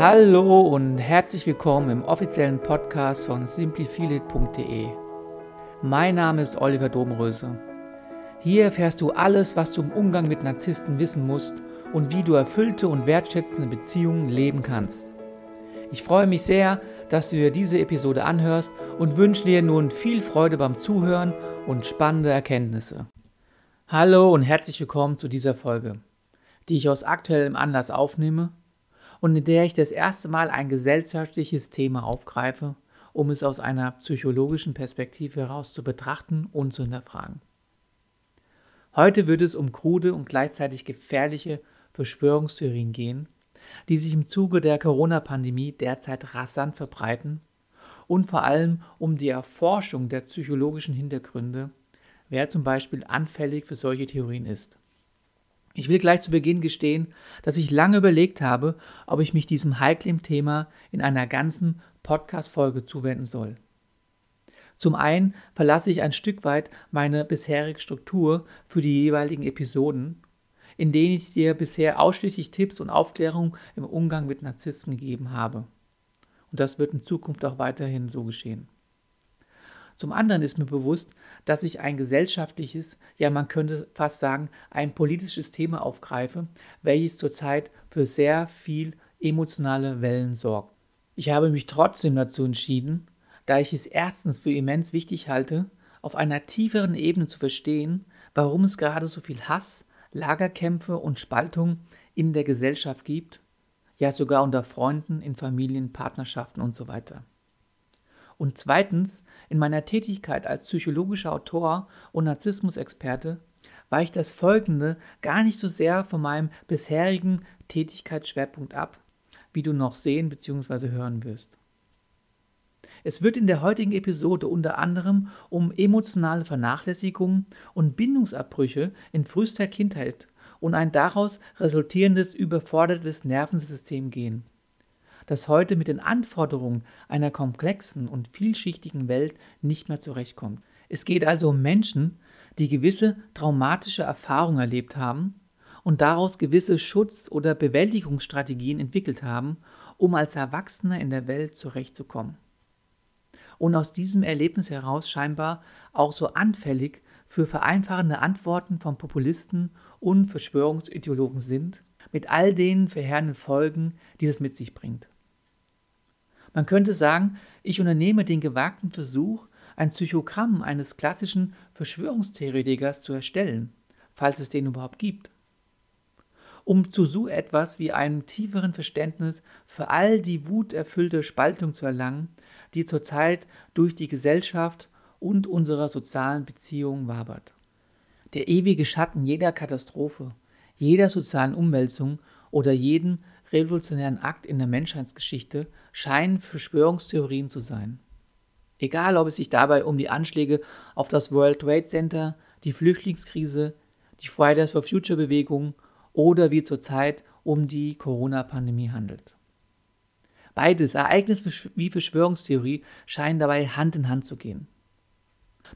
Hallo und herzlich willkommen im offiziellen Podcast von simplifeelit.de. Mein Name ist Oliver Domröse. Hier erfährst du alles, was du im Umgang mit Narzissten wissen musst und wie du erfüllte und wertschätzende Beziehungen leben kannst. Ich freue mich sehr, dass du dir diese Episode anhörst und wünsche dir nun viel Freude beim Zuhören und spannende Erkenntnisse. Hallo und herzlich willkommen zu dieser Folge, die ich aus aktuellem Anlass aufnehme und in der ich das erste Mal ein gesellschaftliches Thema aufgreife, um es aus einer psychologischen Perspektive heraus zu betrachten und zu hinterfragen. Heute wird es um krude und gleichzeitig gefährliche Verschwörungstheorien gehen, die sich im Zuge der Corona-Pandemie derzeit rasant verbreiten und vor allem um die Erforschung der psychologischen Hintergründe, wer zum Beispiel anfällig für solche Theorien ist. Ich will gleich zu Beginn gestehen, dass ich lange überlegt habe, ob ich mich diesem heiklen Thema in einer ganzen Podcast-Folge zuwenden soll. Zum einen verlasse ich ein Stück weit meine bisherige Struktur für die jeweiligen Episoden in denen ich dir bisher ausschließlich Tipps und Aufklärung im Umgang mit Narzissten gegeben habe. Und das wird in Zukunft auch weiterhin so geschehen. Zum anderen ist mir bewusst, dass ich ein gesellschaftliches, ja man könnte fast sagen, ein politisches Thema aufgreife, welches zurzeit für sehr viel emotionale Wellen sorgt. Ich habe mich trotzdem dazu entschieden, da ich es erstens für immens wichtig halte, auf einer tieferen Ebene zu verstehen, warum es gerade so viel Hass, Lagerkämpfe und Spaltung in der Gesellschaft gibt, ja sogar unter Freunden, in Familien, Partnerschaften und so weiter. Und zweitens, in meiner Tätigkeit als psychologischer Autor und Narzissmusexperte weicht das Folgende gar nicht so sehr von meinem bisherigen Tätigkeitsschwerpunkt ab, wie du noch sehen bzw. hören wirst. Es wird in der heutigen Episode unter anderem um emotionale Vernachlässigung und Bindungsabbrüche in frühester Kindheit und ein daraus resultierendes überfordertes Nervensystem gehen, das heute mit den Anforderungen einer komplexen und vielschichtigen Welt nicht mehr zurechtkommt. Es geht also um Menschen, die gewisse traumatische Erfahrungen erlebt haben und daraus gewisse Schutz- oder Bewältigungsstrategien entwickelt haben, um als Erwachsene in der Welt zurechtzukommen und aus diesem Erlebnis heraus scheinbar auch so anfällig für vereinfachende Antworten von Populisten und Verschwörungsideologen sind, mit all den verheerenden Folgen, die es mit sich bringt. Man könnte sagen, ich unternehme den gewagten Versuch, ein Psychogramm eines klassischen Verschwörungstheoretikers zu erstellen, falls es den überhaupt gibt. Um zu so etwas wie einem tieferen Verständnis für all die wuterfüllte Spaltung zu erlangen, die zurzeit durch die Gesellschaft und unsere sozialen Beziehungen wabert. Der ewige Schatten jeder Katastrophe, jeder sozialen Umwälzung oder jedem revolutionären Akt in der Menschheitsgeschichte scheinen Verschwörungstheorien zu sein. Egal, ob es sich dabei um die Anschläge auf das World Trade Center, die Flüchtlingskrise, die Fridays for Future Bewegung oder wie zurzeit um die Corona-Pandemie handelt. Beides, Ereignis wie Verschwörungstheorie, scheinen dabei Hand in Hand zu gehen.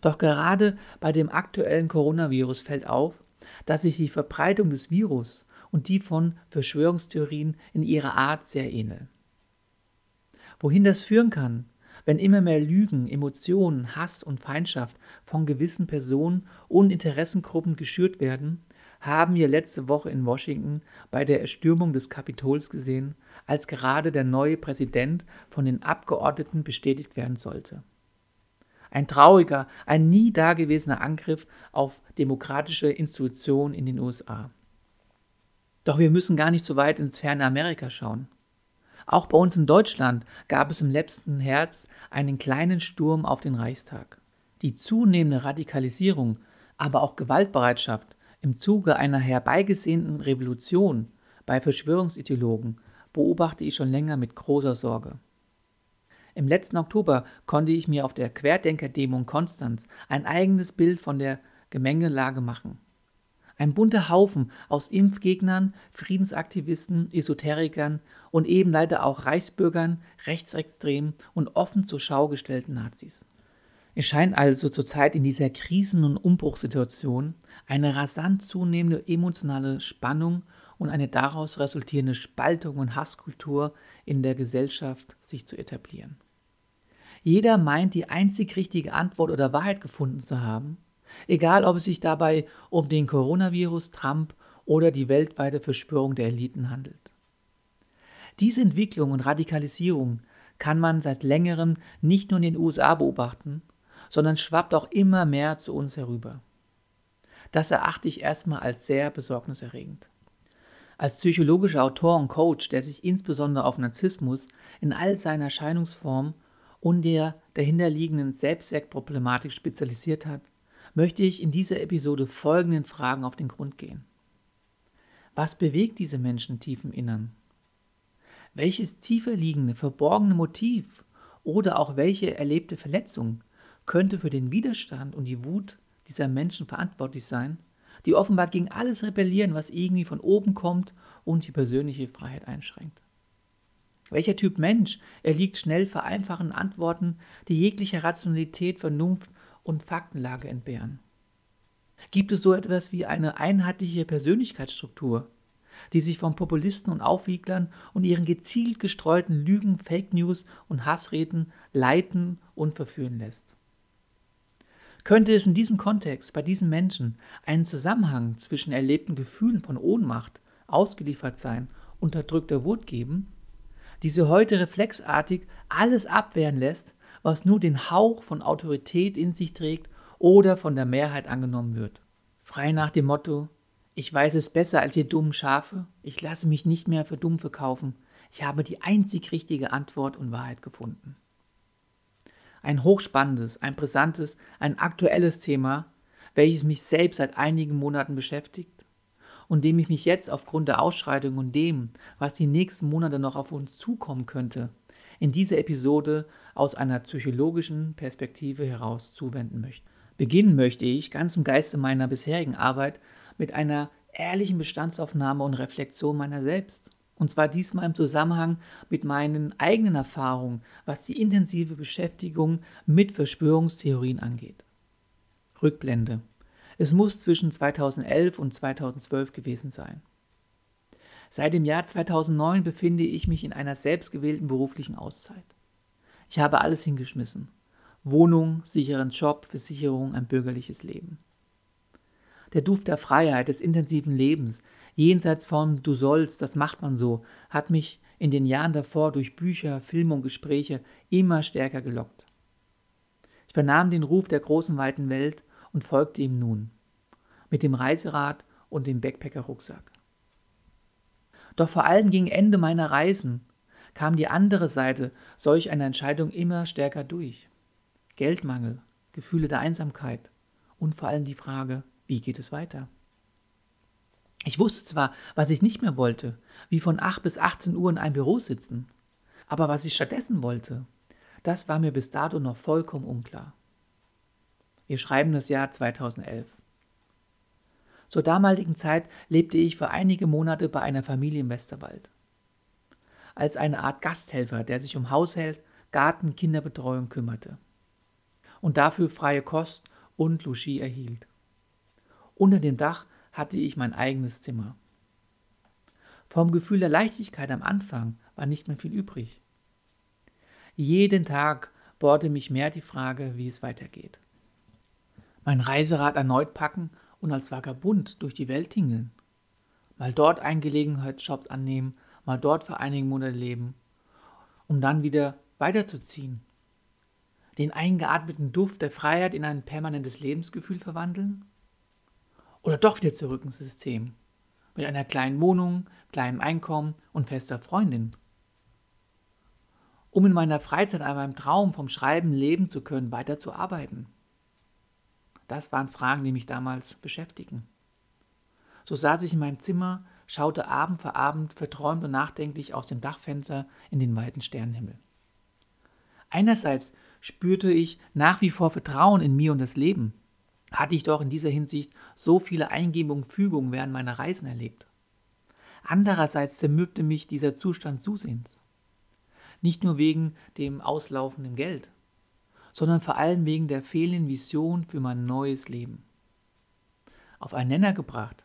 Doch gerade bei dem aktuellen Coronavirus fällt auf, dass sich die Verbreitung des Virus und die von Verschwörungstheorien in ihrer Art sehr ähneln. Wohin das führen kann, wenn immer mehr Lügen, Emotionen, Hass und Feindschaft von gewissen Personen und Interessengruppen geschürt werden, haben wir letzte Woche in Washington bei der Erstürmung des Kapitols gesehen, als gerade der neue Präsident von den Abgeordneten bestätigt werden sollte. Ein trauriger, ein nie dagewesener Angriff auf demokratische Institutionen in den USA. Doch wir müssen gar nicht so weit ins ferne Amerika schauen. Auch bei uns in Deutschland gab es im letzten Herbst einen kleinen Sturm auf den Reichstag. Die zunehmende Radikalisierung, aber auch Gewaltbereitschaft im Zuge einer herbeigesehnten Revolution bei Verschwörungsideologen beobachte ich schon länger mit großer Sorge. Im letzten Oktober konnte ich mir auf der Querdenker-Demo in Konstanz ein eigenes Bild von der Gemengelage machen. Ein bunter Haufen aus Impfgegnern, Friedensaktivisten, Esoterikern und eben leider auch Reichsbürgern, Rechtsextremen und offen zur Schau gestellten Nazis. Es scheint also zurzeit in dieser Krisen- und Umbruchssituation eine rasant zunehmende emotionale Spannung und eine daraus resultierende Spaltung und Hasskultur in der Gesellschaft sich zu etablieren. Jeder meint, die einzig richtige Antwort oder Wahrheit gefunden zu haben, egal ob es sich dabei um den Coronavirus, Trump oder die weltweite Verschwörung der Eliten handelt. Diese Entwicklung und Radikalisierung kann man seit längerem nicht nur in den USA beobachten, sondern schwappt auch immer mehr zu uns herüber. Das erachte ich erstmal als sehr besorgniserregend. Als psychologischer Autor und Coach, der sich insbesondere auf Narzissmus in all seinen Erscheinungsformen und der dahinterliegenden Selbstwertproblematik spezialisiert hat, möchte ich in dieser Episode folgenden Fragen auf den Grund gehen. Was bewegt diese Menschen tief im Innern? Welches tiefer liegende, verborgene Motiv oder auch welche erlebte Verletzung könnte für den Widerstand und die Wut dieser Menschen verantwortlich sein, die offenbar gegen alles rebellieren, was irgendwie von oben kommt und die persönliche Freiheit einschränkt? Welcher Typ Mensch erliegt schnell vereinfachen Antworten, die jegliche Rationalität, Vernunft und Faktenlage entbehren? Gibt es so etwas wie eine einheitliche Persönlichkeitsstruktur, die sich von Populisten und Aufwieglern und ihren gezielt gestreuten Lügen, Fake News und Hassreden leiten und verführen lässt. Könnte es in diesem Kontext bei diesen Menschen einen Zusammenhang zwischen erlebten Gefühlen von Ohnmacht, ausgeliefert sein, unterdrückter Wut geben, diese heute reflexartig alles abwehren lässt, was nur den Hauch von Autorität in sich trägt oder von der Mehrheit angenommen wird. Frei nach dem Motto, ich weiß es besser als ihr dummen Schafe. Ich lasse mich nicht mehr für dumm verkaufen. Ich habe die einzig richtige Antwort und Wahrheit gefunden. Ein hochspannendes, ein brisantes, ein aktuelles Thema, welches mich selbst seit einigen Monaten beschäftigt und dem ich mich jetzt aufgrund der Ausschreitungen und dem, was die nächsten Monate noch auf uns zukommen könnte, in dieser Episode aus einer psychologischen Perspektive heraus zuwenden möchte. Beginnen möchte ich, ganz im Geiste meiner bisherigen Arbeit, mit einer ehrlichen Bestandsaufnahme und Reflexion meiner selbst. Und zwar diesmal im Zusammenhang mit meinen eigenen Erfahrungen, was die intensive Beschäftigung mit Verschwörungstheorien angeht. Rückblende. Es muss zwischen 2011 und 2012 gewesen sein. Seit dem Jahr 2009 befinde ich mich in einer selbstgewählten beruflichen Auszeit. Ich habe alles hingeschmissen. Wohnung, sicheren Job, Versicherung, ein bürgerliches Leben. Der Duft der Freiheit, des intensiven Lebens, jenseits von Du sollst, das macht man so, hat mich in den Jahren davor durch Bücher, Filme und Gespräche immer stärker gelockt. Ich vernahm den Ruf der großen weiten Welt und folgte ihm nun, mit dem Reiserad und dem Backpacker-Rucksack. Doch vor allem gegen Ende meiner Reisen kam die andere Seite solch einer Entscheidung immer stärker durch. Geldmangel, Gefühle der Einsamkeit und vor allem die Frage, wie geht es weiter? Ich wusste zwar, was ich nicht mehr wollte, wie von 8 bis 18 Uhr in einem Büro sitzen, aber was ich stattdessen wollte, das war mir bis dato noch vollkommen unklar. Wir schreiben das Jahr 2011. Zur damaligen Zeit lebte ich für einige Monate bei einer Familie im Westerwald. Als eine Art Gasthelfer, der sich um Haushalt, Garten, Kinderbetreuung kümmerte. Und dafür freie Kost und Logis erhielt. Unter dem Dach hatte ich mein eigenes Zimmer. Vom Gefühl der Leichtigkeit am Anfang war nicht mehr viel übrig. Jeden Tag bohrte mich mehr die Frage, wie es weitergeht. Mein Reiserad erneut packen und als Vagabund durch die Welt tingeln. Mal dort einen Gelegenheitsjobs annehmen, mal dort für einige Monate leben, um dann wieder weiterzuziehen. Den eingeatmeten Duft der Freiheit in ein permanentes Lebensgefühl verwandeln? Oder doch wieder zurück ins System. Mit einer kleinen Wohnung, kleinem Einkommen und fester Freundin. Um in meiner Freizeit an meinem Traum vom Schreiben leben zu können, weiterzuarbeiten. Das waren Fragen, die mich damals beschäftigen. So saß ich in meinem Zimmer, schaute Abend für Abend verträumt und nachdenklich aus dem Dachfenster in den weiten Sternenhimmel. Einerseits spürte ich nach wie vor Vertrauen in mir und das Leben hatte ich doch in dieser Hinsicht so viele Eingebungen und Fügungen während meiner Reisen erlebt. Andererseits zermürbte mich dieser Zustand zusehends. Nicht nur wegen dem auslaufenden Geld, sondern vor allem wegen der fehlenden Vision für mein neues Leben. Auf einen Nenner gebracht.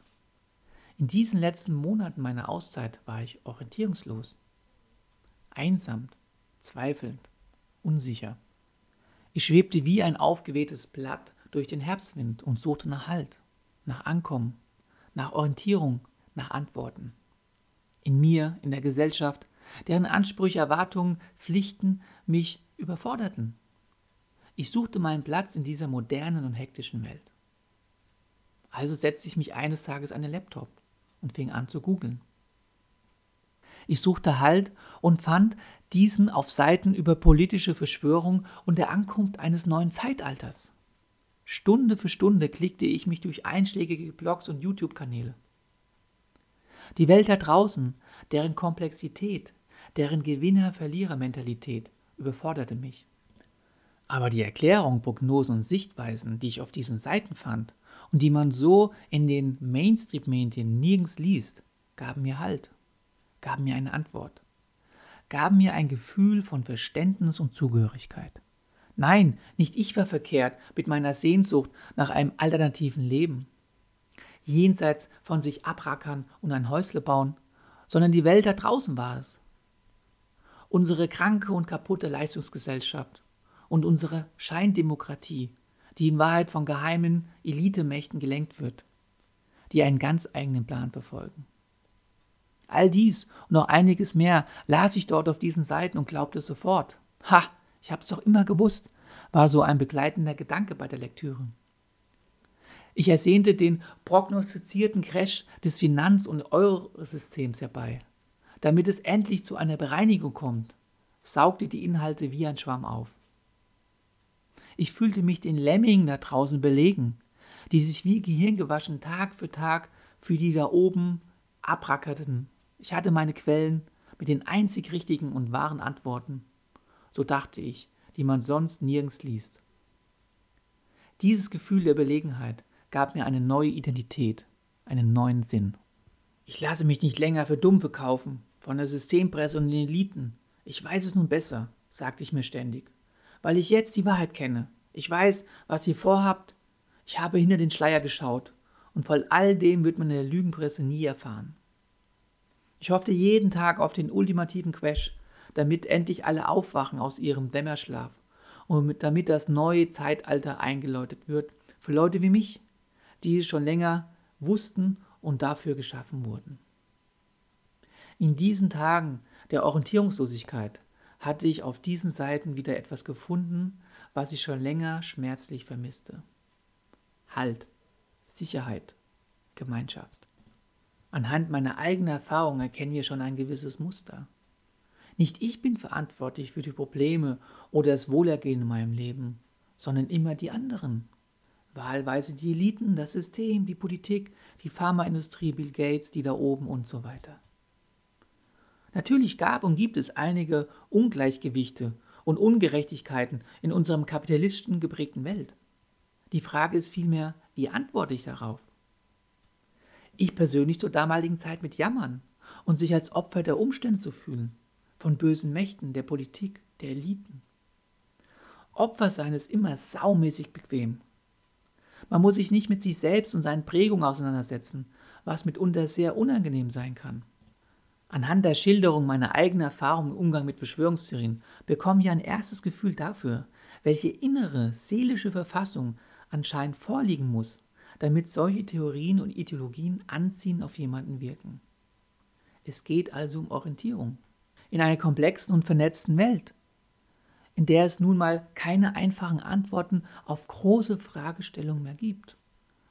In diesen letzten Monaten meiner Auszeit war ich orientierungslos, einsam, zweifelnd, unsicher. Ich schwebte wie ein aufgewehtes Blatt durch den Herbstwind und suchte nach Halt, nach Ankommen, nach Orientierung, nach Antworten. In mir, in der Gesellschaft, deren Ansprüche, Erwartungen, Pflichten mich überforderten. Ich suchte meinen Platz in dieser modernen und hektischen Welt. Also setzte ich mich eines Tages an den Laptop und fing an zu googeln. Ich suchte Halt und fand diesen auf Seiten über politische Verschwörung und der Ankunft eines neuen Zeitalters. Stunde für Stunde klickte ich mich durch einschlägige Blogs und YouTube-Kanäle. Die Welt da draußen, deren Komplexität, deren Gewinner-Verlierer-Mentalität überforderte mich. Aber die Erklärung, Prognosen und Sichtweisen, die ich auf diesen Seiten fand und die man so in den Mainstream-Medien nirgends liest, gaben mir Halt, gaben mir eine Antwort, gaben mir ein Gefühl von Verständnis und Zugehörigkeit. Nein, nicht ich war verkehrt mit meiner Sehnsucht nach einem alternativen Leben. Jenseits von sich abrackern und ein Häusle bauen, sondern die Welt da draußen war es. Unsere kranke und kaputte Leistungsgesellschaft und unsere Scheindemokratie, die in Wahrheit von geheimen Elitemächten gelenkt wird, die einen ganz eigenen Plan verfolgen. All dies und noch einiges mehr las ich dort auf diesen Seiten und glaubte sofort. Ha, ich hab's doch immer gewusst, war so ein begleitender Gedanke bei der Lektüre. Ich ersehnte den prognostizierten Crash des Finanz- und Eurosystems herbei, damit es endlich zu einer Bereinigung kommt, saugte die Inhalte wie ein Schwamm auf. Ich fühlte mich den Lemmingen da draußen belegen, die sich wie gehirngewaschen Tag für Tag für die da oben abrackerten. Ich hatte meine Quellen mit den einzig richtigen und wahren Antworten so dachte ich, die man sonst nirgends liest. Dieses Gefühl der Überlegenheit gab mir eine neue Identität, einen neuen Sinn. Ich lasse mich nicht länger für dumm verkaufen, von der Systempresse und den Eliten. Ich weiß es nun besser, sagte ich mir ständig, weil ich jetzt die Wahrheit kenne. Ich weiß, was ihr vorhabt. Ich habe hinter den Schleier geschaut und von all dem wird man in der Lügenpresse nie erfahren. Ich hoffte jeden Tag auf den ultimativen Crash, damit endlich alle aufwachen aus ihrem Dämmerschlaf und damit das neue Zeitalter eingeläutet wird für Leute wie mich, die es schon länger wussten und dafür geschaffen wurden. In diesen Tagen der Orientierungslosigkeit hatte ich auf diesen Seiten wieder etwas gefunden, was ich schon länger schmerzlich vermisste. Halt, Sicherheit, Gemeinschaft. Anhand meiner eigenen Erfahrung erkennen wir schon ein gewisses Muster. Nicht ich bin verantwortlich für die Probleme oder das Wohlergehen in meinem Leben, sondern immer die anderen. Wahlweise die Eliten, das System, die Politik, die Pharmaindustrie, Bill Gates, die da oben und so weiter. Natürlich gab und gibt es einige Ungleichgewichte und Ungerechtigkeiten in unserem kapitalistischen geprägten Welt. Die Frage ist vielmehr, wie antworte ich darauf? Ich persönlich zur damaligen Zeit mit Jammern und sich als Opfer der Umstände zu fühlen, von bösen Mächten, der Politik, der Eliten. Opfer sein ist immer saumäßig bequem. Man muss sich nicht mit sich selbst und seinen Prägungen auseinandersetzen, was mitunter sehr unangenehm sein kann. Anhand der Schilderung meiner eigenen Erfahrungen im Umgang mit Verschwörungstheorien bekomme ich ein erstes Gefühl dafür, welche innere, seelische Verfassung anscheinend vorliegen muss, damit solche Theorien und Ideologien anziehend auf jemanden wirken. Es geht also um Orientierung in einer komplexen und vernetzten Welt, in der es nun mal keine einfachen Antworten auf große Fragestellungen mehr gibt,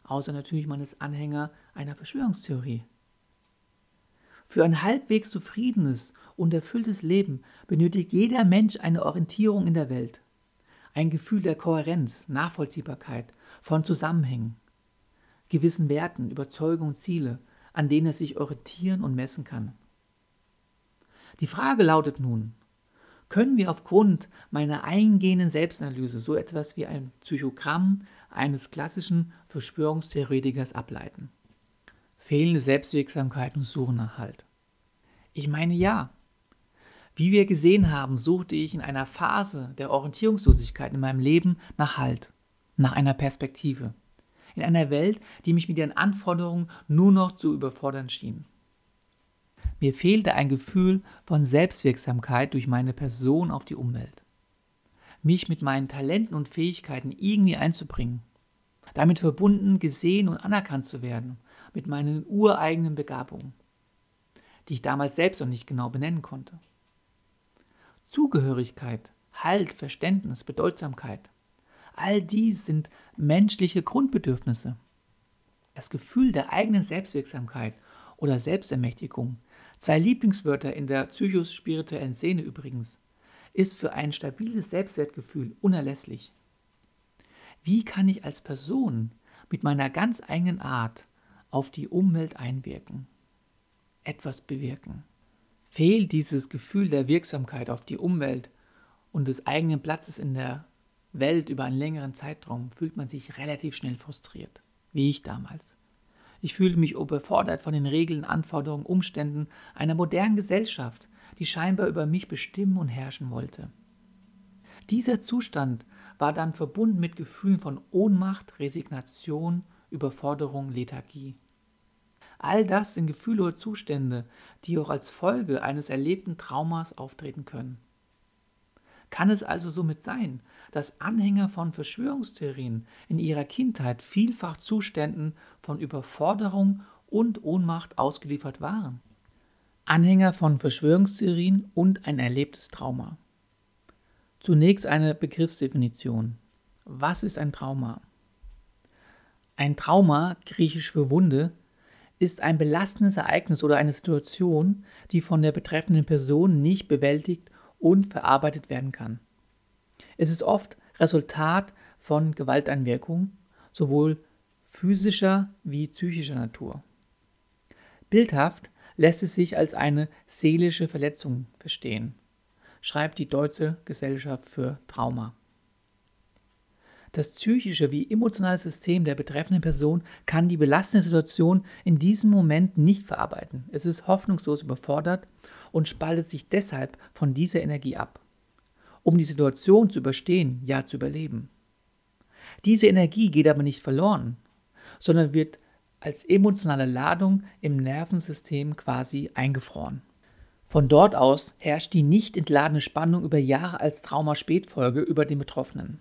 außer natürlich man ist Anhänger einer Verschwörungstheorie. Für ein halbwegs zufriedenes und erfülltes Leben benötigt jeder Mensch eine Orientierung in der Welt, ein Gefühl der Kohärenz, Nachvollziehbarkeit, von Zusammenhängen, gewissen Werten, Überzeugungen, Ziele, an denen er sich orientieren und messen kann. Die Frage lautet nun, können wir aufgrund meiner eingehenden Selbstanalyse so etwas wie ein Psychogramm eines klassischen Verschwörungstheoretikers ableiten? Fehlende Selbstwirksamkeit und Suchen nach Halt. Ich meine ja. Wie wir gesehen haben, suchte ich in einer Phase der Orientierungslosigkeit in meinem Leben nach Halt, nach einer Perspektive, in einer Welt, die mich mit ihren Anforderungen nur noch zu überfordern schien. Mir fehlte ein Gefühl von Selbstwirksamkeit durch meine Person auf die Umwelt. Mich mit meinen Talenten und Fähigkeiten irgendwie einzubringen. Damit verbunden, gesehen und anerkannt zu werden, mit meinen ureigenen Begabungen, die ich damals selbst noch nicht genau benennen konnte. Zugehörigkeit, Halt, Verständnis, Bedeutsamkeit. All dies sind menschliche Grundbedürfnisse. Das Gefühl der eigenen Selbstwirksamkeit oder Selbstermächtigung Zwei Lieblingswörter in der psychospirituellen Szene übrigens, ist für ein stabiles Selbstwertgefühl unerlässlich. Wie kann ich als Person mit meiner ganz eigenen Art auf die Umwelt einwirken, etwas bewirken? Fehlt dieses Gefühl der Wirksamkeit auf die Umwelt und des eigenen Platzes in der Welt über einen längeren Zeitraum, fühlt man sich relativ schnell frustriert, wie ich damals. Ich fühle mich überfordert von den Regeln, Anforderungen, Umständen einer modernen Gesellschaft, die scheinbar über mich bestimmen und herrschen wollte. Dieser Zustand war dann verbunden mit Gefühlen von Ohnmacht, Resignation, Überforderung, Lethargie. All das sind Gefühle oder Zustände, die auch als Folge eines erlebten Traumas auftreten können. Kann es also somit sein, dass Anhänger von Verschwörungstheorien in ihrer Kindheit vielfach Zuständen von Überforderung und Ohnmacht ausgeliefert waren? Anhänger von Verschwörungstheorien und ein erlebtes Trauma. Zunächst eine Begriffsdefinition. Was ist ein Trauma? Ein Trauma, griechisch für Wunde, ist ein belastendes Ereignis oder eine Situation, die von der betreffenden Person nicht bewältigt und verarbeitet werden kann. Es ist oft Resultat von Gewalteinwirkungen, sowohl physischer wie psychischer Natur. Bildhaft lässt es sich als eine seelische Verletzung verstehen, schreibt die Deutsche Gesellschaft für Trauma. Das psychische wie emotionale System der betreffenden Person kann die belastende Situation in diesem Moment nicht verarbeiten. Es ist hoffnungslos überfordert und spaltet sich deshalb von dieser Energie ab, um die Situation zu überstehen, ja zu überleben. Diese Energie geht aber nicht verloren, sondern wird als emotionale Ladung im Nervensystem quasi eingefroren. Von dort aus herrscht die nicht entladene Spannung über Jahre als Traumaspätfolge über den Betroffenen.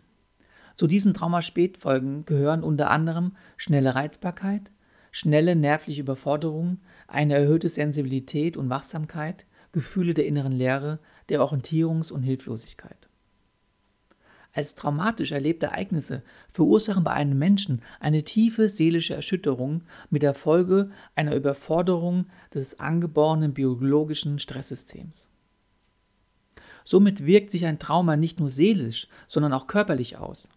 Zu diesen Traumaspätfolgen gehören unter anderem schnelle Reizbarkeit, schnelle nervliche Überforderung, eine erhöhte Sensibilität und Wachsamkeit, Gefühle der inneren Leere, der Orientierungs- und Hilflosigkeit. Als traumatisch erlebte Ereignisse verursachen bei einem Menschen eine tiefe seelische Erschütterung mit der Folge einer Überforderung des angeborenen biologischen Stresssystems. Somit wirkt sich ein Trauma nicht nur seelisch, sondern auch körperlich aus.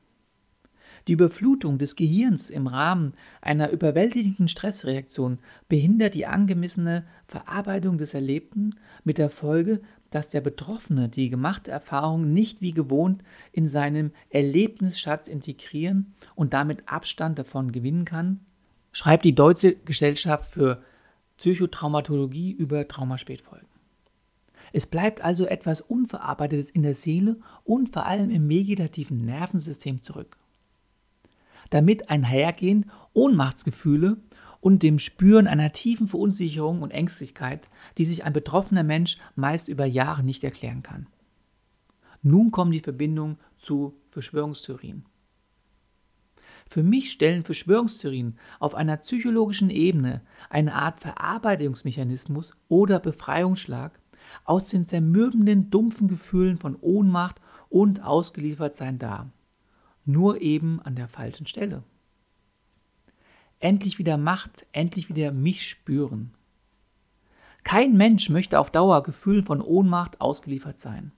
Die Überflutung des Gehirns im Rahmen einer überwältigenden Stressreaktion behindert die angemessene Verarbeitung des Erlebten mit der Folge, dass der Betroffene die gemachte Erfahrung nicht wie gewohnt in seinem Erlebnisschatz integrieren und damit Abstand davon gewinnen kann, schreibt die Deutsche Gesellschaft für Psychotraumatologie über Traumaspätfolgen. Es bleibt also etwas Unverarbeitetes in der Seele und vor allem im vegetativen Nervensystem zurück damit einhergehen Ohnmachtsgefühle und dem Spüren einer tiefen Verunsicherung und Ängstlichkeit, die sich ein betroffener Mensch meist über Jahre nicht erklären kann. Nun kommen die Verbindungen zu Verschwörungstheorien. Für mich stellen Verschwörungstheorien auf einer psychologischen Ebene eine Art Verarbeitungsmechanismus oder Befreiungsschlag aus den zermürbenden, dumpfen Gefühlen von Ohnmacht und Ausgeliefertsein dar nur eben an der falschen Stelle. Endlich wieder Macht, endlich wieder mich spüren. Kein Mensch möchte auf Dauer Gefühlen von Ohnmacht ausgeliefert sein.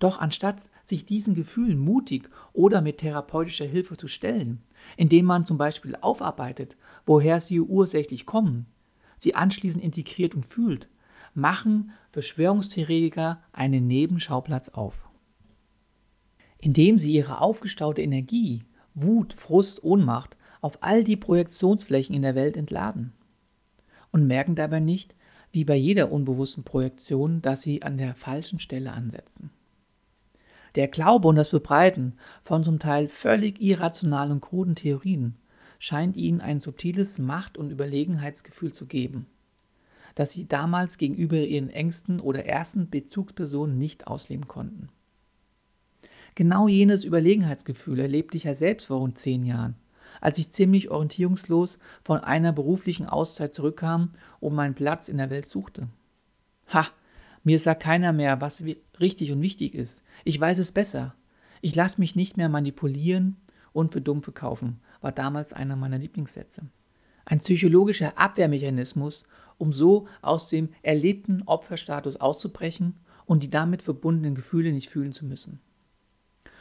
Doch anstatt sich diesen Gefühlen mutig oder mit therapeutischer Hilfe zu stellen, indem man zum Beispiel aufarbeitet, woher sie ursächlich kommen, sie anschließend integriert und fühlt, machen Verschwörungstheoretiker einen Nebenschauplatz auf indem sie ihre aufgestaute Energie, Wut, Frust, Ohnmacht auf all die Projektionsflächen in der Welt entladen und merken dabei nicht, wie bei jeder unbewussten Projektion, dass sie an der falschen Stelle ansetzen. Der Glaube und das Verbreiten von zum Teil völlig irrationalen und kruden Theorien scheint ihnen ein subtiles Macht- und Überlegenheitsgefühl zu geben, das sie damals gegenüber ihren engsten oder ersten Bezugspersonen nicht ausleben konnten. Genau jenes Überlegenheitsgefühl erlebte ich ja selbst vor rund zehn Jahren, als ich ziemlich orientierungslos von einer beruflichen Auszeit zurückkam und meinen Platz in der Welt suchte. Ha, mir sagt keiner mehr, was richtig und wichtig ist. Ich weiß es besser. Ich lasse mich nicht mehr manipulieren und für dumm verkaufen, war damals einer meiner Lieblingssätze. Ein psychologischer Abwehrmechanismus, um so aus dem erlebten Opferstatus auszubrechen und die damit verbundenen Gefühle nicht fühlen zu müssen.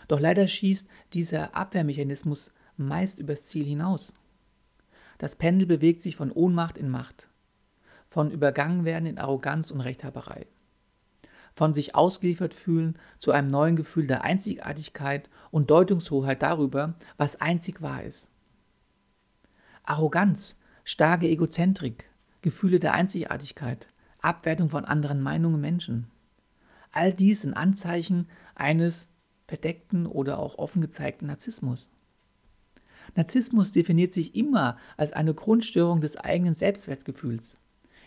Doch leider schießt dieser Abwehrmechanismus meist übers Ziel hinaus. Das Pendel bewegt sich von Ohnmacht in Macht, von Übergangenwerden in Arroganz und Rechthaberei, von sich ausgeliefert fühlen zu einem neuen Gefühl der Einzigartigkeit und Deutungshoheit darüber, was einzig wahr ist. Arroganz, starke Egozentrik, Gefühle der Einzigartigkeit, Abwertung von anderen Meinungen Menschen. All dies sind Anzeichen eines verdeckten oder auch offen gezeigten Narzissmus. Narzissmus definiert sich immer als eine Grundstörung des eigenen Selbstwertgefühls,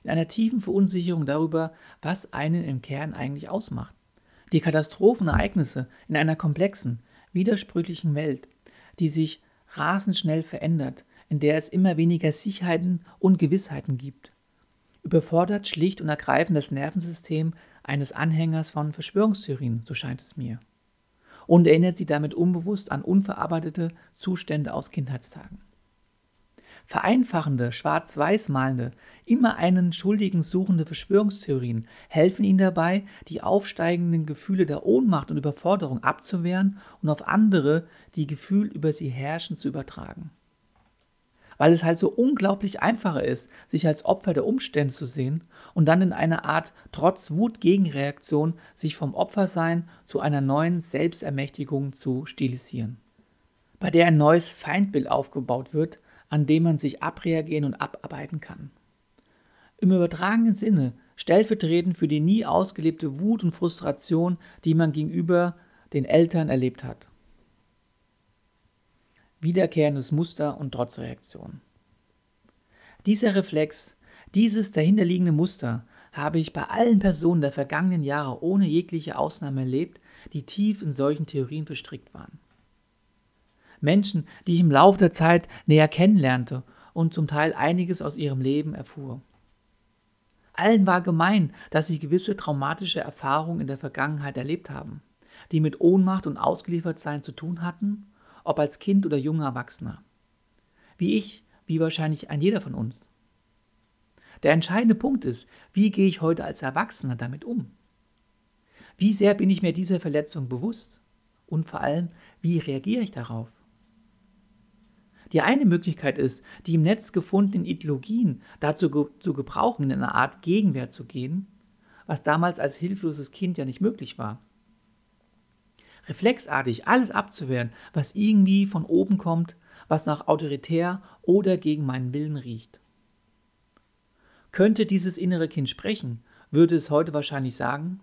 in einer tiefen Verunsicherung darüber, was einen im Kern eigentlich ausmacht. Die Katastrophenereignisse in einer komplexen, widersprüchlichen Welt, die sich rasend schnell verändert, in der es immer weniger Sicherheiten und Gewissheiten gibt, überfordert schlicht und ergreifend das Nervensystem eines Anhängers von Verschwörungstheorien, so scheint es mir und erinnert sie damit unbewusst an unverarbeitete Zustände aus Kindheitstagen. Vereinfachende, schwarz-weiß malende, immer einen Schuldigen suchende Verschwörungstheorien helfen ihnen dabei, die aufsteigenden Gefühle der Ohnmacht und Überforderung abzuwehren und auf andere, die Gefühl über sie herrschen, zu übertragen weil es halt so unglaublich einfacher ist, sich als Opfer der Umstände zu sehen und dann in einer Art Trotz-Wut-Gegenreaktion sich vom Opfersein zu einer neuen Selbstermächtigung zu stilisieren, bei der ein neues Feindbild aufgebaut wird, an dem man sich abreagieren und abarbeiten kann. Im übertragenen Sinne stellvertretend für die nie ausgelebte Wut und Frustration, die man gegenüber den Eltern erlebt hat wiederkehrendes Muster und Trotzreaktion. Dieser Reflex, dieses dahinterliegende Muster habe ich bei allen Personen der vergangenen Jahre ohne jegliche Ausnahme erlebt, die tief in solchen Theorien verstrickt waren. Menschen, die ich im Laufe der Zeit näher kennenlernte und zum Teil einiges aus ihrem Leben erfuhr. Allen war gemein, dass sie gewisse traumatische Erfahrungen in der Vergangenheit erlebt haben, die mit Ohnmacht und Ausgeliefertsein zu tun hatten ob als Kind oder junger Erwachsener. Wie ich, wie wahrscheinlich ein jeder von uns. Der entscheidende Punkt ist, wie gehe ich heute als Erwachsener damit um? Wie sehr bin ich mir dieser Verletzung bewusst? Und vor allem, wie reagiere ich darauf? Die eine Möglichkeit ist, die im Netz gefundenen Ideologien dazu ge zu gebrauchen, in eine Art Gegenwehr zu gehen, was damals als hilfloses Kind ja nicht möglich war reflexartig alles abzuwehren, was irgendwie von oben kommt, was nach autoritär oder gegen meinen Willen riecht. Könnte dieses innere Kind sprechen, würde es heute wahrscheinlich sagen,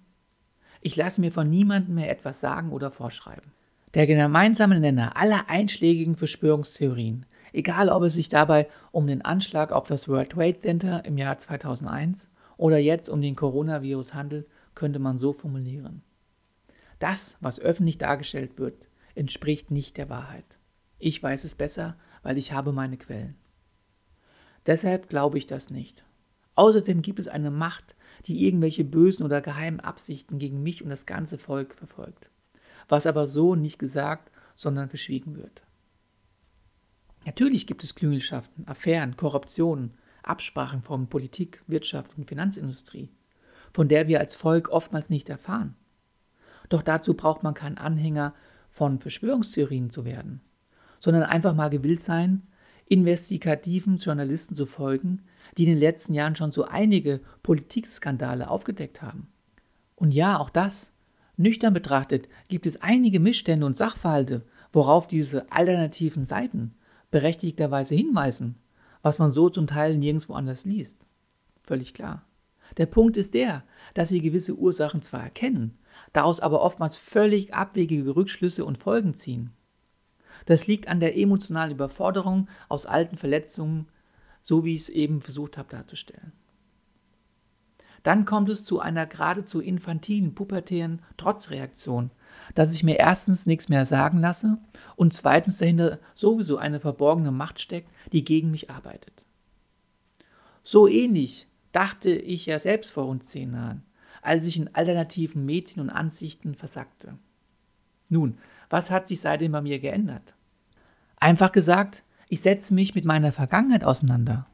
ich lasse mir von niemandem mehr etwas sagen oder vorschreiben. Der gemeinsame Nenner aller einschlägigen Verschwörungstheorien, egal ob es sich dabei um den Anschlag auf das World Trade Center im Jahr 2001 oder jetzt um den Coronavirus handelt, könnte man so formulieren. Das, was öffentlich dargestellt wird, entspricht nicht der Wahrheit. Ich weiß es besser, weil ich habe meine Quellen. Deshalb glaube ich das nicht. Außerdem gibt es eine Macht, die irgendwelche bösen oder geheimen Absichten gegen mich und das ganze Volk verfolgt, was aber so nicht gesagt, sondern verschwiegen wird. Natürlich gibt es Klüngelschaften, Affären, Korruptionen, Absprachen von Politik, Wirtschaft und Finanzindustrie, von der wir als Volk oftmals nicht erfahren. Doch dazu braucht man kein Anhänger von Verschwörungstheorien zu werden, sondern einfach mal gewillt sein, investigativen Journalisten zu folgen, die in den letzten Jahren schon so einige Politikskandale aufgedeckt haben. Und ja, auch das, nüchtern betrachtet, gibt es einige Missstände und Sachverhalte, worauf diese alternativen Seiten berechtigterweise hinweisen, was man so zum Teil nirgendwo anders liest. Völlig klar. Der Punkt ist der, dass sie gewisse Ursachen zwar erkennen, daraus aber oftmals völlig abwegige Rückschlüsse und Folgen ziehen. Das liegt an der emotionalen Überforderung aus alten Verletzungen, so wie ich es eben versucht habe darzustellen. Dann kommt es zu einer geradezu infantilen, pubertären Trotzreaktion, dass ich mir erstens nichts mehr sagen lasse und zweitens dahinter sowieso eine verborgene Macht steckt, die gegen mich arbeitet. So ähnlich dachte ich ja selbst vor rund zehn Jahren, als ich in alternativen Medien und Ansichten versackte. Nun, was hat sich seitdem bei mir geändert? Einfach gesagt, ich setze mich mit meiner Vergangenheit auseinander.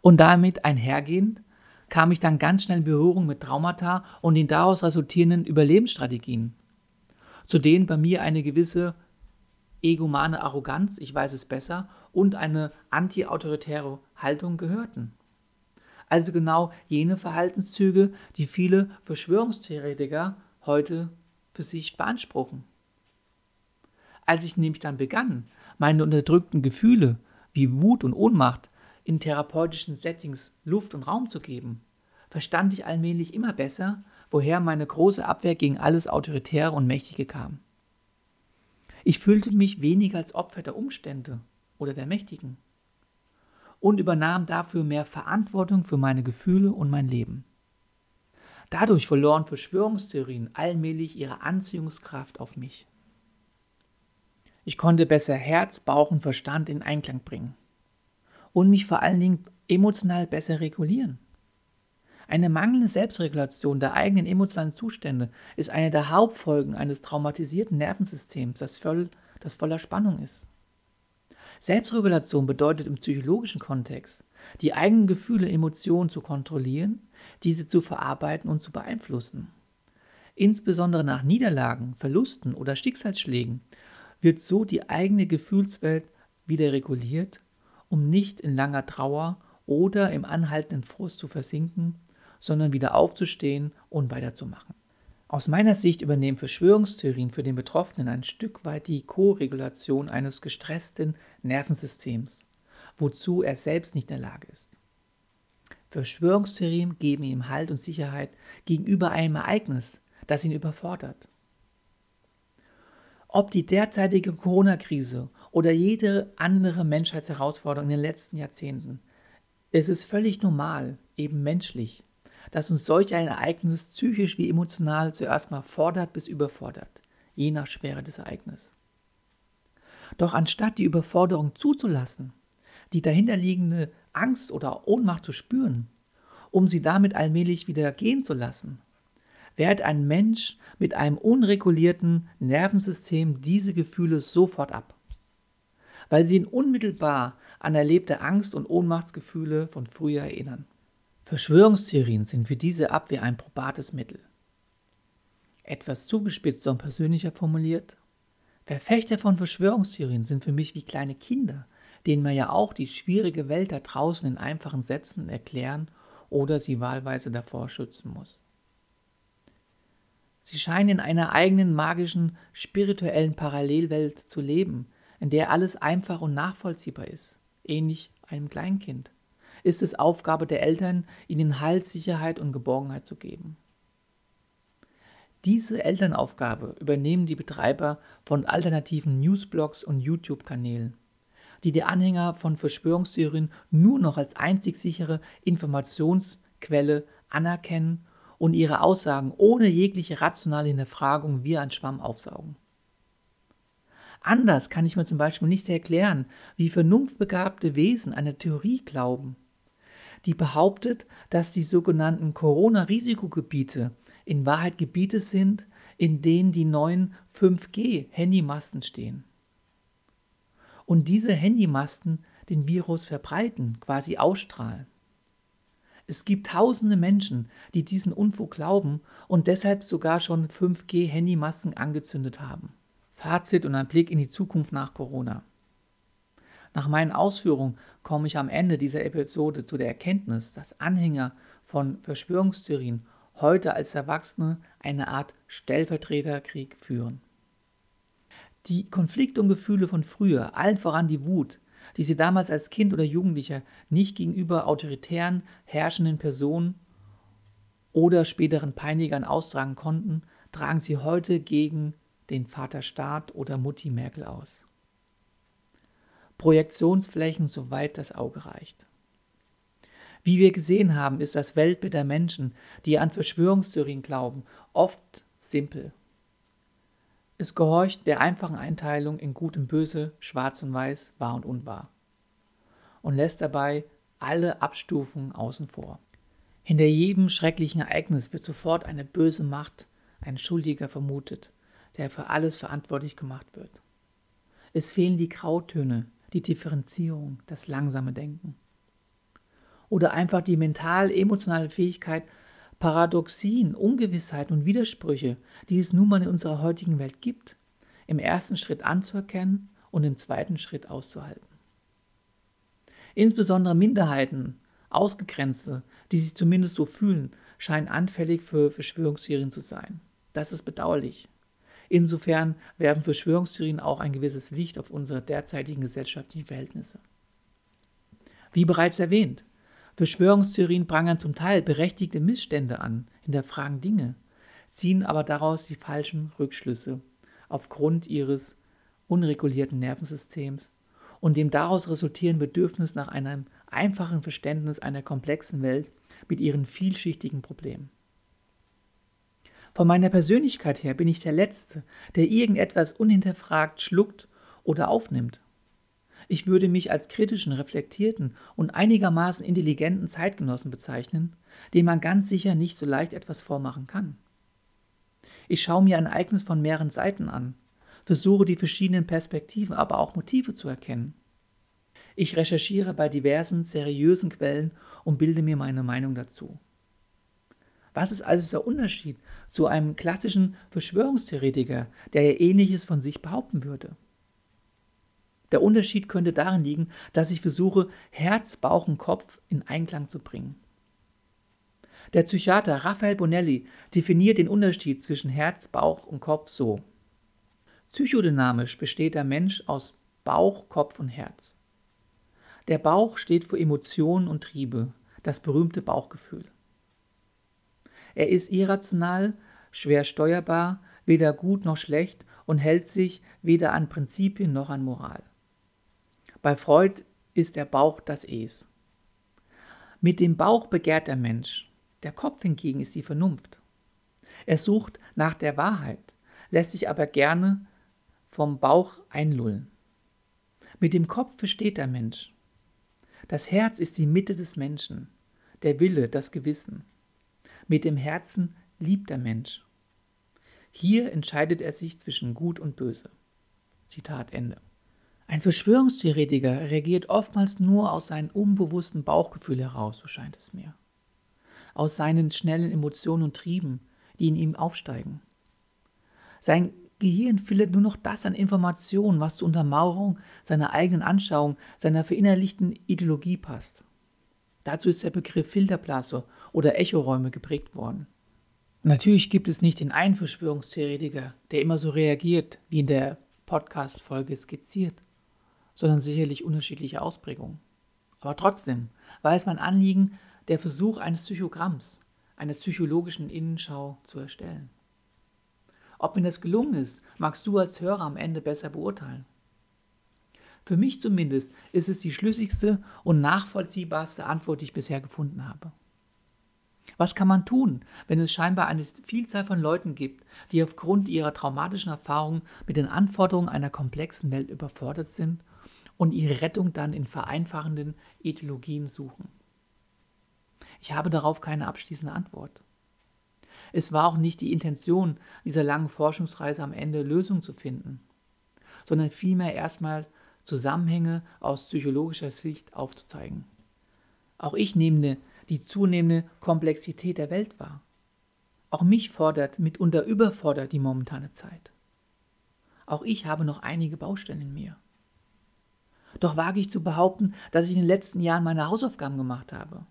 Und damit einhergehend kam ich dann ganz schnell in Berührung mit Traumata und den daraus resultierenden Überlebensstrategien, zu denen bei mir eine gewisse egomane Arroganz, ich weiß es besser, und eine antiautoritäre Haltung gehörten. Also genau jene Verhaltenszüge, die viele Verschwörungstheoretiker heute für sich beanspruchen. Als ich nämlich dann begann, meine unterdrückten Gefühle wie Wut und Ohnmacht in therapeutischen Settings Luft und Raum zu geben, verstand ich allmählich immer besser, woher meine große Abwehr gegen alles Autoritäre und Mächtige kam. Ich fühlte mich weniger als Opfer der Umstände oder der Mächtigen und übernahm dafür mehr Verantwortung für meine Gefühle und mein Leben. Dadurch verloren Verschwörungstheorien allmählich ihre Anziehungskraft auf mich. Ich konnte besser Herz, Bauch und Verstand in Einklang bringen und mich vor allen Dingen emotional besser regulieren. Eine mangelnde Selbstregulation der eigenen emotionalen Zustände ist eine der Hauptfolgen eines traumatisierten Nervensystems, das, voll, das voller Spannung ist. Selbstregulation bedeutet im psychologischen Kontext, die eigenen Gefühle, Emotionen zu kontrollieren, diese zu verarbeiten und zu beeinflussen. Insbesondere nach Niederlagen, Verlusten oder Schicksalsschlägen wird so die eigene Gefühlswelt wieder reguliert um nicht in langer Trauer oder im anhaltenden Frust zu versinken, sondern wieder aufzustehen und weiterzumachen. Aus meiner Sicht übernehmen Verschwörungstheorien für den Betroffenen ein Stück weit die Co-Regulation eines gestressten Nervensystems, wozu er selbst nicht in der Lage ist. Verschwörungstheorien geben ihm Halt und Sicherheit gegenüber einem Ereignis, das ihn überfordert. Ob die derzeitige Corona-Krise oder jede andere Menschheitsherausforderung in den letzten Jahrzehnten. Es ist völlig normal, eben menschlich, dass uns solch ein Ereignis psychisch wie emotional zuerst mal fordert bis überfordert, je nach Schwere des Ereignisses. Doch anstatt die Überforderung zuzulassen, die dahinterliegende Angst oder Ohnmacht zu spüren, um sie damit allmählich wieder gehen zu lassen, wehrt ein Mensch mit einem unregulierten Nervensystem diese Gefühle sofort ab weil sie ihn unmittelbar an erlebte Angst- und Ohnmachtsgefühle von früher erinnern. Verschwörungstheorien sind für diese Abwehr ein probates Mittel. Etwas zugespitzt und persönlicher formuliert, Verfechter von Verschwörungstheorien sind für mich wie kleine Kinder, denen man ja auch die schwierige Welt da draußen in einfachen Sätzen erklären oder sie wahlweise davor schützen muss. Sie scheinen in einer eigenen magischen, spirituellen Parallelwelt zu leben, in der alles einfach und nachvollziehbar ist, ähnlich einem Kleinkind, ist es Aufgabe der Eltern, ihnen Halt, Sicherheit und Geborgenheit zu geben. Diese Elternaufgabe übernehmen die Betreiber von alternativen Newsblogs und YouTube-Kanälen, die die Anhänger von Verschwörungstheorien nur noch als einzig sichere Informationsquelle anerkennen und ihre Aussagen ohne jegliche rationale Hinterfragung wie ein Schwamm aufsaugen. Anders kann ich mir zum Beispiel nicht erklären, wie vernunftbegabte Wesen der Theorie glauben, die behauptet, dass die sogenannten Corona-Risikogebiete in Wahrheit Gebiete sind, in denen die neuen 5G-Handymasten stehen. Und diese Handymasten den Virus verbreiten, quasi ausstrahlen. Es gibt tausende Menschen, die diesen Unfug glauben und deshalb sogar schon 5G-Handymasten angezündet haben. Fazit und ein Blick in die Zukunft nach Corona. Nach meinen Ausführungen komme ich am Ende dieser Episode zu der Erkenntnis, dass Anhänger von Verschwörungstheorien heute als Erwachsene eine Art Stellvertreterkrieg führen. Die Konflikte und Gefühle von früher, allen voran die Wut, die sie damals als Kind oder Jugendlicher nicht gegenüber autoritären, herrschenden Personen oder späteren Peinigern austragen konnten, tragen sie heute gegen den Vater Staat oder Mutti Merkel aus. Projektionsflächen, soweit das Auge reicht. Wie wir gesehen haben, ist das Weltbild der Menschen, die an Verschwörungstheorien glauben, oft simpel. Es gehorcht der einfachen Einteilung in Gut und Böse, Schwarz und Weiß, Wahr und Unwahr und lässt dabei alle Abstufungen außen vor. Hinter jedem schrecklichen Ereignis wird sofort eine böse Macht, ein Schuldiger vermutet, der für alles verantwortlich gemacht wird. Es fehlen die Grautöne, die Differenzierung, das langsame Denken. Oder einfach die mental-emotionale Fähigkeit, Paradoxien, Ungewissheiten und Widersprüche, die es nun mal in unserer heutigen Welt gibt, im ersten Schritt anzuerkennen und im zweiten Schritt auszuhalten. Insbesondere Minderheiten, Ausgegrenzte, die sich zumindest so fühlen, scheinen anfällig für Verschwörungstheorien zu sein. Das ist bedauerlich. Insofern werfen Verschwörungstheorien auch ein gewisses Licht auf unsere derzeitigen gesellschaftlichen Verhältnisse. Wie bereits erwähnt, Verschwörungstheorien prangern zum Teil berechtigte Missstände an, hinterfragen Dinge, ziehen aber daraus die falschen Rückschlüsse aufgrund ihres unregulierten Nervensystems und dem daraus resultierenden Bedürfnis nach einem einfachen Verständnis einer komplexen Welt mit ihren vielschichtigen Problemen. Von meiner Persönlichkeit her bin ich der Letzte, der irgendetwas unhinterfragt schluckt oder aufnimmt. Ich würde mich als kritischen, reflektierten und einigermaßen intelligenten Zeitgenossen bezeichnen, dem man ganz sicher nicht so leicht etwas vormachen kann. Ich schaue mir ein Ereignis von mehreren Seiten an, versuche die verschiedenen Perspektiven, aber auch Motive zu erkennen. Ich recherchiere bei diversen seriösen Quellen und bilde mir meine Meinung dazu. Was ist also der Unterschied zu einem klassischen Verschwörungstheoretiker, der ja ähnliches von sich behaupten würde? Der Unterschied könnte darin liegen, dass ich versuche, Herz, Bauch und Kopf in Einklang zu bringen. Der Psychiater Raphael Bonelli definiert den Unterschied zwischen Herz, Bauch und Kopf so. Psychodynamisch besteht der Mensch aus Bauch, Kopf und Herz. Der Bauch steht für Emotionen und Triebe, das berühmte Bauchgefühl. Er ist irrational, schwer steuerbar, weder gut noch schlecht und hält sich weder an Prinzipien noch an Moral. Bei Freud ist der Bauch das Es. Mit dem Bauch begehrt der Mensch, der Kopf hingegen ist die Vernunft. Er sucht nach der Wahrheit, lässt sich aber gerne vom Bauch einlullen. Mit dem Kopf versteht der Mensch. Das Herz ist die Mitte des Menschen, der Wille, das Gewissen. Mit dem Herzen liebt der Mensch. Hier entscheidet er sich zwischen Gut und Böse. Zitat Ende. Ein Verschwörungstheoretiker reagiert oftmals nur aus seinem unbewussten Bauchgefühl heraus, so scheint es mir. Aus seinen schnellen Emotionen und Trieben, die in ihm aufsteigen. Sein Gehirn filtert nur noch das an Informationen, was zur Untermauerung seiner eigenen Anschauung, seiner verinnerlichten Ideologie passt. Dazu ist der Begriff Filterblase oder Echoräume geprägt worden. Natürlich gibt es nicht den einen Verschwörungstheoretiker, der immer so reagiert, wie in der Podcast-Folge skizziert sondern sicherlich unterschiedliche Ausprägungen. Aber trotzdem war es mein Anliegen, der Versuch eines Psychogramms, einer psychologischen Innenschau zu erstellen. Ob mir das gelungen ist, magst du als Hörer am Ende besser beurteilen. Für mich zumindest ist es die schlüssigste und nachvollziehbarste Antwort, die ich bisher gefunden habe. Was kann man tun, wenn es scheinbar eine Vielzahl von Leuten gibt, die aufgrund ihrer traumatischen Erfahrungen mit den Anforderungen einer komplexen Welt überfordert sind und ihre Rettung dann in vereinfachenden Ethnologien suchen? Ich habe darauf keine abschließende Antwort. Es war auch nicht die Intention dieser langen Forschungsreise am Ende Lösungen zu finden, sondern vielmehr erstmal Zusammenhänge aus psychologischer Sicht aufzuzeigen. Auch ich nehme die zunehmende Komplexität der Welt wahr. Auch mich fordert, mitunter überfordert die momentane Zeit. Auch ich habe noch einige Baustellen in mir. Doch wage ich zu behaupten, dass ich in den letzten Jahren meine Hausaufgaben gemacht habe.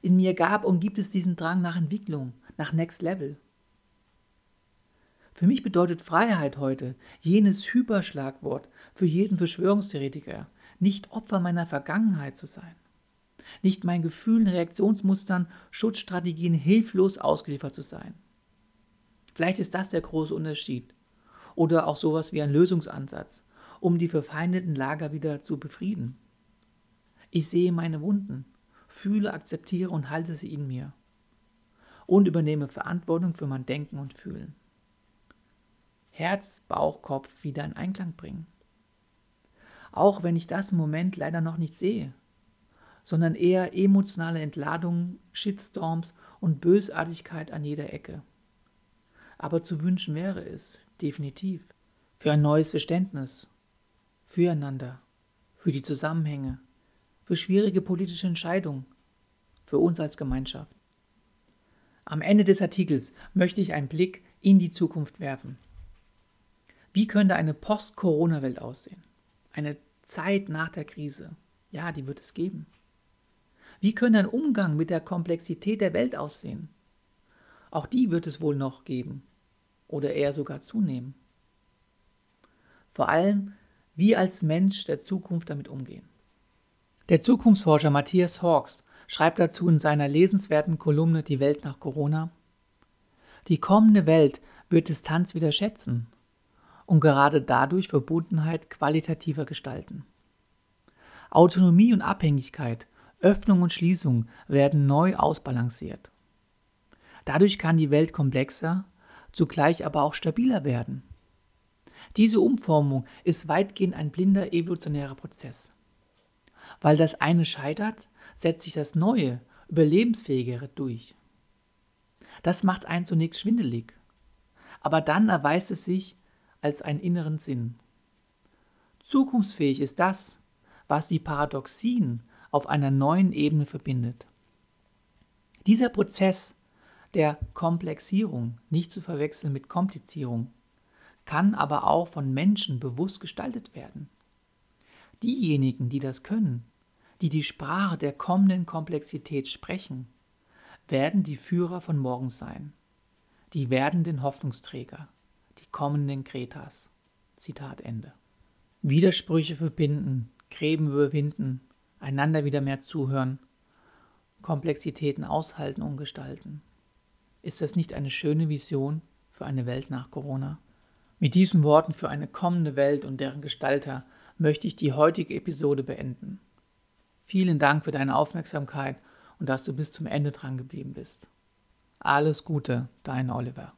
In mir gab und gibt es diesen Drang nach Entwicklung, nach Next Level. Für mich bedeutet Freiheit heute jenes Hyperschlagwort für jeden Verschwörungstheoretiker, nicht Opfer meiner Vergangenheit zu sein, nicht meinen Gefühlen, Reaktionsmustern, Schutzstrategien hilflos ausgeliefert zu sein. Vielleicht ist das der große Unterschied. Oder auch sowas wie ein Lösungsansatz, um die verfeindeten Lager wieder zu befrieden. Ich sehe meine Wunden, fühle, akzeptiere und halte sie in mir. Und übernehme Verantwortung für mein Denken und Fühlen. Herz, Bauch, Kopf wieder in Einklang bringen. Auch wenn ich das im Moment leider noch nicht sehe, sondern eher emotionale Entladungen, Shitstorms und Bösartigkeit an jeder Ecke. Aber zu wünschen wäre es, definitiv, für ein neues Verständnis, füreinander, für die Zusammenhänge, für schwierige politische Entscheidungen, für uns als Gemeinschaft. Am Ende des Artikels möchte ich einen Blick in die Zukunft werfen. Wie könnte eine Post-Corona-Welt aussehen? Eine Zeit nach der Krise? Ja, die wird es geben. Wie könnte ein Umgang mit der Komplexität der Welt aussehen? Auch die wird es wohl noch geben oder eher sogar zunehmen. Vor allem, wie als Mensch der Zukunft damit umgehen. Der Zukunftsforscher Matthias Hawks schreibt dazu in seiner lesenswerten Kolumne Die Welt nach Corona, die kommende Welt wird Distanz wieder schätzen und gerade dadurch Verbundenheit qualitativer gestalten. Autonomie und Abhängigkeit Öffnung und Schließung werden neu ausbalanciert. Dadurch kann die Welt komplexer, zugleich aber auch stabiler werden. Diese Umformung ist weitgehend ein blinder evolutionärer Prozess. Weil das eine scheitert, setzt sich das Neue, Überlebensfähigere durch. Das macht einen zunächst schwindelig, aber dann erweist es sich als einen inneren Sinn. Zukunftsfähig ist das, was die Paradoxien auf einer neuen Ebene verbindet. Dieser Prozess der Komplexierung, nicht zu verwechseln mit Komplizierung, kann aber auch von Menschen bewusst gestaltet werden. Diejenigen, die das können, die die Sprache der kommenden Komplexität sprechen, werden die Führer von morgen sein, die werdenden Hoffnungsträger, die kommenden Kretas. Zitat Ende. Widersprüche verbinden, Gräben überwinden, einander wieder mehr zuhören, Komplexitäten aushalten und gestalten. Ist das nicht eine schöne Vision für eine Welt nach Corona? Mit diesen Worten für eine kommende Welt und deren Gestalter möchte ich die heutige Episode beenden. Vielen Dank für deine Aufmerksamkeit und dass du bis zum Ende dran geblieben bist. Alles Gute, dein Oliver.